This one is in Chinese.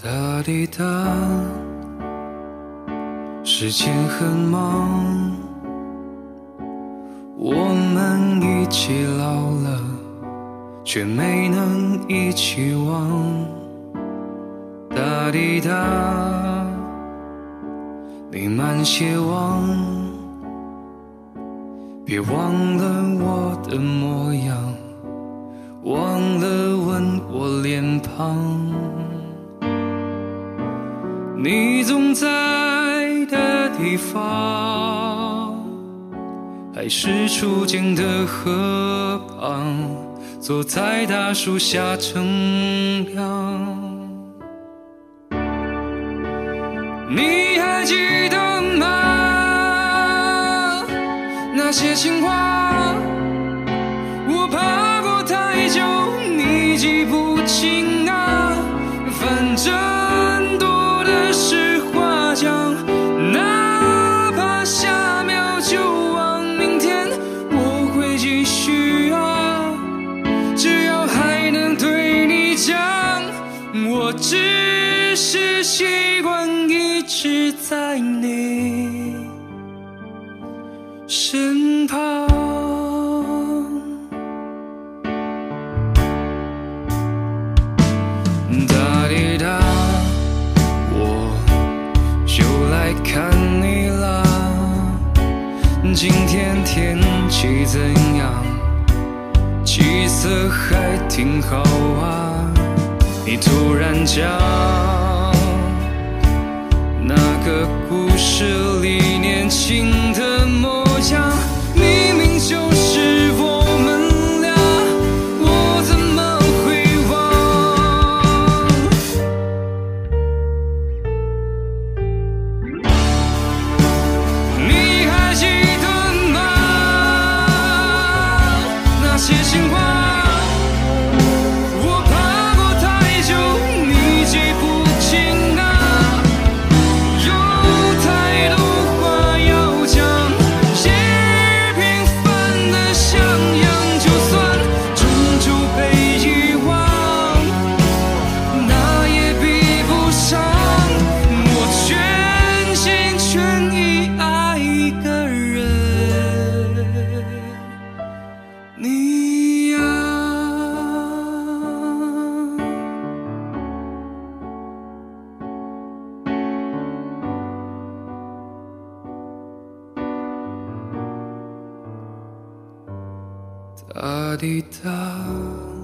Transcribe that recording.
哒滴哒，时间很忙，我们一起老了，却没能一起忘。哒滴哒，弥漫希望，别忘了我的模样，忘了吻我脸庞。你总在的地方，还是初见的河旁，坐在大树下乘凉。你还记得吗？那些情话，我怕过太久，你记不清我只是习惯一直在你身旁，哒滴哒，我就来看你啦。今天天气怎样？气色还挺好啊。你突然讲那个故事嗒嘀嗒。